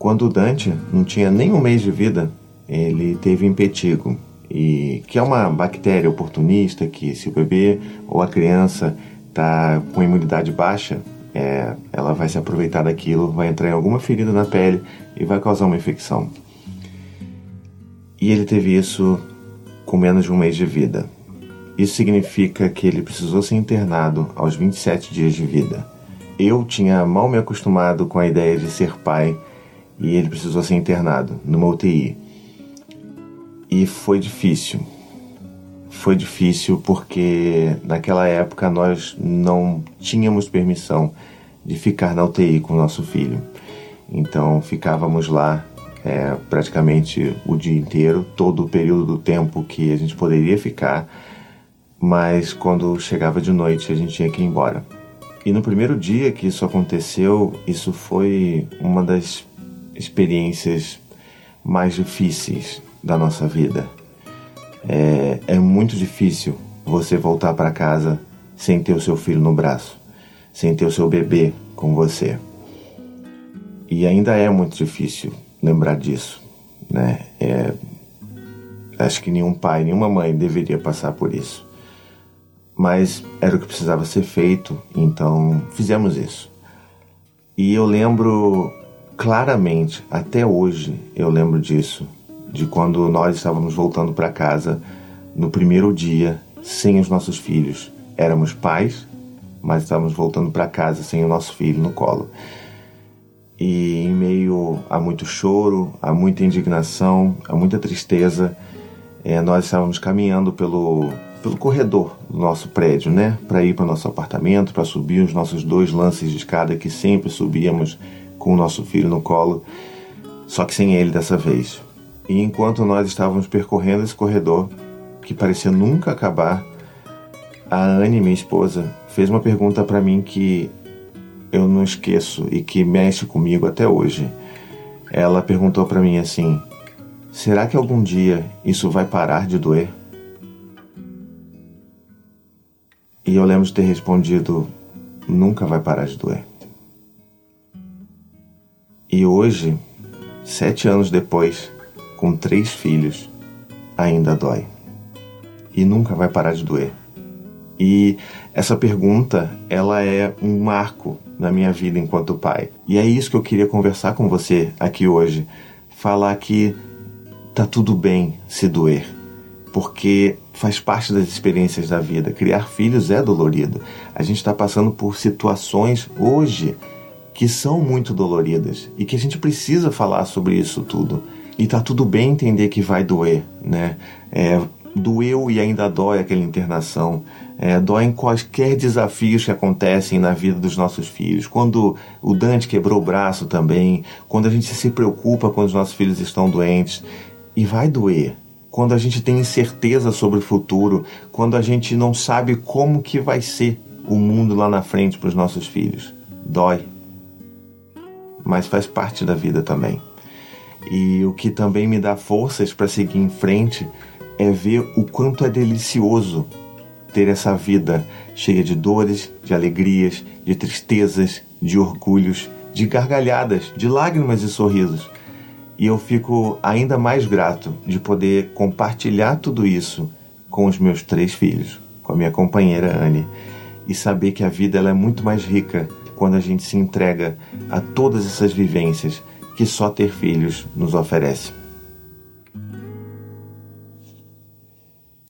Quando Dante não tinha nem um mês de vida, ele teve impetigo, e que é uma bactéria oportunista que se o bebê ou a criança está com imunidade baixa, é, ela vai se aproveitar daquilo, vai entrar em alguma ferida na pele e vai causar uma infecção. E ele teve isso com menos de um mês de vida. Isso significa que ele precisou ser internado aos 27 dias de vida. Eu tinha mal me acostumado com a ideia de ser pai e ele precisou ser internado numa UTI. E foi difícil. Foi difícil porque naquela época nós não tínhamos permissão de ficar na UTI com o nosso filho. Então ficávamos lá é, praticamente o dia inteiro, todo o período do tempo que a gente poderia ficar, mas quando chegava de noite a gente tinha que ir embora. E no primeiro dia que isso aconteceu, isso foi uma das experiências mais difíceis da nossa vida. É, é muito difícil você voltar para casa sem ter o seu filho no braço, sem ter o seu bebê com você. E ainda é muito difícil lembrar disso, né? É, acho que nenhum pai, nenhuma mãe deveria passar por isso. Mas era o que precisava ser feito, então fizemos isso. E eu lembro claramente, até hoje, eu lembro disso, de quando nós estávamos voltando para casa no primeiro dia sem os nossos filhos. Éramos pais, mas estávamos voltando para casa sem o nosso filho no colo. E em meio a muito choro, a muita indignação, a muita tristeza, é, nós estávamos caminhando pelo, pelo corredor do nosso prédio, né? Para ir para o nosso apartamento, para subir os nossos dois lances de escada que sempre subíamos com o nosso filho no colo, só que sem ele dessa vez. E enquanto nós estávamos percorrendo esse corredor, que parecia nunca acabar, a Anne, minha esposa, fez uma pergunta para mim que eu não esqueço e que mexe comigo até hoje. Ela perguntou para mim assim: será que algum dia isso vai parar de doer? E eu lembro de ter respondido: nunca vai parar de doer. E hoje, sete anos depois, com três filhos, ainda dói. E nunca vai parar de doer. E essa pergunta, ela é um marco na minha vida enquanto pai. E é isso que eu queria conversar com você aqui hoje. Falar que tá tudo bem se doer, porque faz parte das experiências da vida. Criar filhos é dolorido. A gente está passando por situações hoje que são muito doloridas e que a gente precisa falar sobre isso tudo. E tá tudo bem entender que vai doer, né? É, doeu e ainda dói aquela internação. É, dói em quaisquer desafios que acontecem na vida dos nossos filhos. Quando o Dante quebrou o braço também, quando a gente se preocupa quando os nossos filhos estão doentes. E vai doer. Quando a gente tem incerteza sobre o futuro, quando a gente não sabe como que vai ser o mundo lá na frente para os nossos filhos. Dói. Mas faz parte da vida também. E o que também me dá forças para seguir em frente é ver o quanto é delicioso ter essa vida cheia de dores, de alegrias, de tristezas, de orgulhos, de gargalhadas, de lágrimas e sorrisos. E eu fico ainda mais grato de poder compartilhar tudo isso com os meus três filhos, com a minha companheira Anne, e saber que a vida ela é muito mais rica quando a gente se entrega a todas essas vivências que só ter filhos nos oferece.